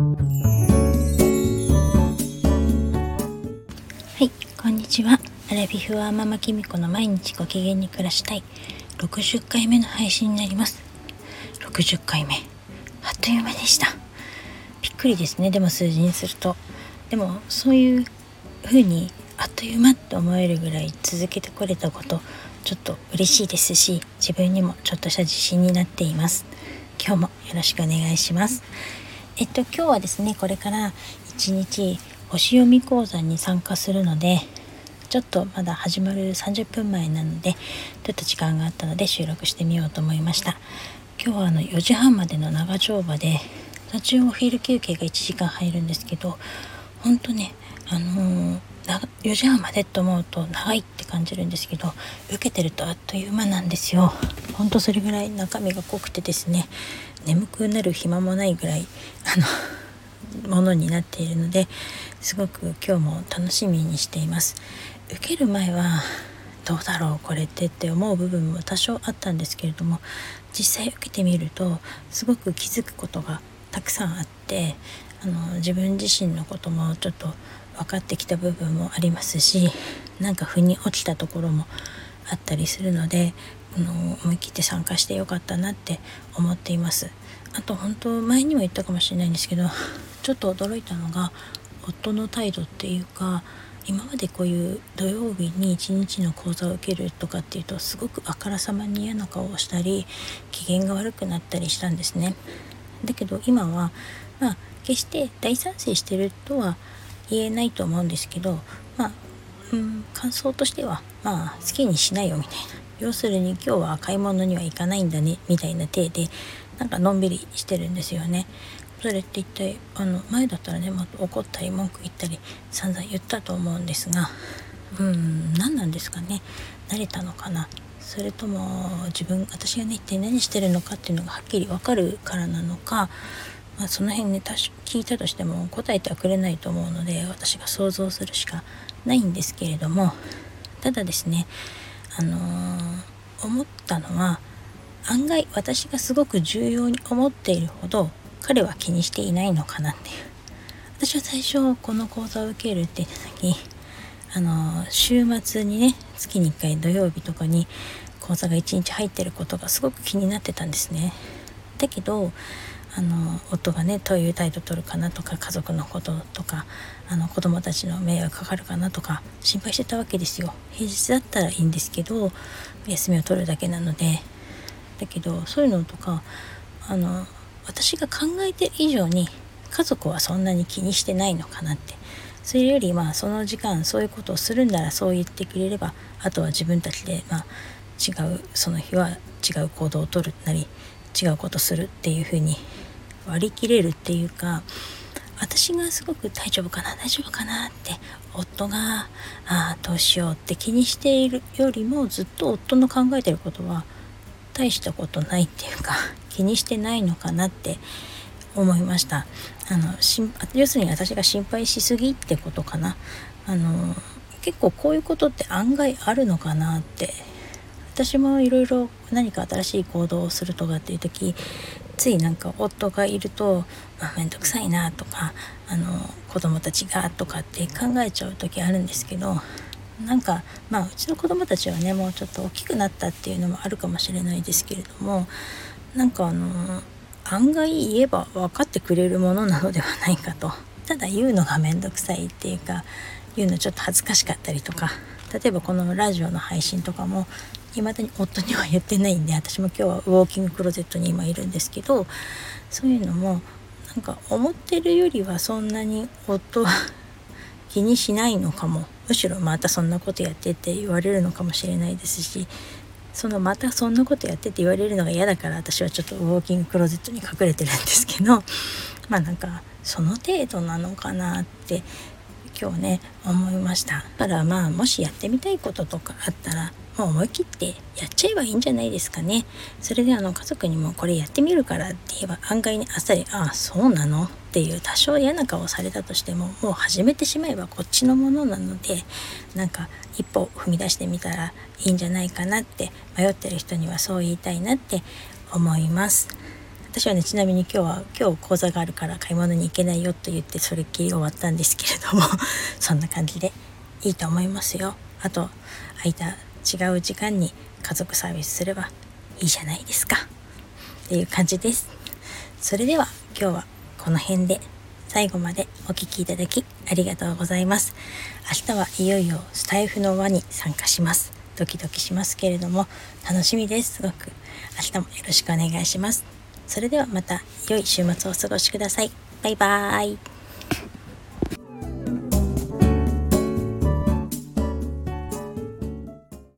はいこんにちは。アラビフワーママキミコの毎日ご機嫌に暮らしたい。60回目の配信になります。60回目。あっという間でした。びっくりですね。でも数字にすると。でもそういう風にあっという間って思えるぐらい続けてこれたことちょっと嬉しいですし自分にもちょっとした自信になっています。今日もよろしくお願いします。えっと今日はですねこれから1日星読み講座に参加するのでちょっとまだ始まる30分前なのでちょっと時間があったので収録してみようと思いました。今日はあの4時半までの長丁場で途中お昼休憩が1時間入るんですけどほんとねあのー4時半までと思うと長いって感じるんですけど受けてるとあっという間なんですよ。ほんとそれぐらい中身が濃くてですね眠くなる暇もないぐらいあの ものになっているのですごく今日も楽しみにしています。受ける前はどうだろうこれってって思う部分も多少あったんですけれども実際受けてみるとすごく気づくことがたくさんあってあの自分自身のこともちょっと分かってきた部分もありますしなんか腑に落ちたところもあったりするのであの思い切って参加してよかったなって思っています。あと本当前にも言ったかもしれないんですけどちょっと驚いたのが夫の態度っていうか今までこういう土曜日に一日の講座を受けるとかっていうとすごくあからさまに嫌な顔をしたり機嫌が悪くなったりしたんですね。だけど今はまあ決して大賛成してるとは言えないと思うんですけどまあ、うん、感想としてはまあ好きにしないよみたいな。要するに今日は買い物には行かないんだねみたいな体でなんかのんびりしてるんですよね。それって一体あの前だったらねもっと怒ったり文句言ったり散々言ったと思うんですがうん何なんですかね。慣れたのかな。それとも自分私がね一体何してるのかっていうのがはっきり分かるからなのかまあ、その辺ね聞いたとしても答えてはくれないと思うので私が想像するしかないんですけれどもただですねあのー、思ったのは案外私がすごく重要に思っているほど彼は気にしていないのかなっていう。私は最初この講座を受けるって言った時あの、週末にね月に1回土曜日とかに講座が1日入ってることがすごく気になってたんですね。だけどあの夫がねどういう態度取るかなとか家族のこととかあの子供たちの迷惑かかるかなとか心配してたわけですよ。平日だったらいいんですけど休みを取るだけなので。だけどそういうのとかあの私が考えてる以上に家族はそんなに気にしてないのかなって。それよりまあその時間そういうことをするんならそう言ってくれればあとは自分たちでまあ違うその日は違う行動をとるなり違うことするっていうふうに割り切れるっていうか私がすごく大丈夫かな大丈夫かなって夫がああどうしようって気にしているよりもずっと夫の考えてることは大したことないっていうか気にしてないのかなって思いました。あの要するに私が心配しすぎってことかな。あの結構こういうことって案外あるのかなって。私もいろいろ何か新しい行動をするとかっていう時ついなんか夫がいると面倒、くさいなとかあの子供たちがとかって考えちゃう時あるんですけどなんかまあうちの子供たちはねもうちょっと大きくなったっていうのもあるかもしれないですけれどもなんかあの案外言えば分かってくれるものなのではないかと。ただ言うのが面倒くさいっていうか言うのちょっと恥ずかしかったりとか例えばこのラジオの配信とかも未だに夫には言ってないんで私も今日はウォーキングクローゼットに今いるんですけどそういうのもなんか思ってるよりはそんなに夫は気にしないのかも。むしろまたそんなことやってって言われるのかもしれないですしそのまたそんなことやってって言われるのが嫌だから私はちょっとウォーキングクローゼットに隠れてるんですけどまあなんかその程度なのかなって今日ね思いましただからまあもしやってみたいこととかあったらもう思い切ってやっちゃえばいいんじゃないですかねそれであの家族にもこれやってみるからって言えば案外にあっさり「ああそうなの?」っていう多少嫌な顔されたとしてももう始めてしまえばこっちのものなのでなんか一歩踏み出してみたらいいんじゃないかなって迷ってる人にはそう言いたいなって思います。私はねちなみに今日は今日講座があるから買い物に行けないよと言ってそれっきり終わったんですけれども そんな感じでいいと思いますよ。あと空いた違う時間に家族サービスすればいいじゃないですか。っていう感じです。それでは今日はこの辺で最後までお聴きいただきありがとうございます。明日はいよいよスタイフの輪に参加します。ドキドキしますけれども楽しみです。すごく。明日もよろしくお願いします。それではまた良い週末をお過ごしください。バイバーイ。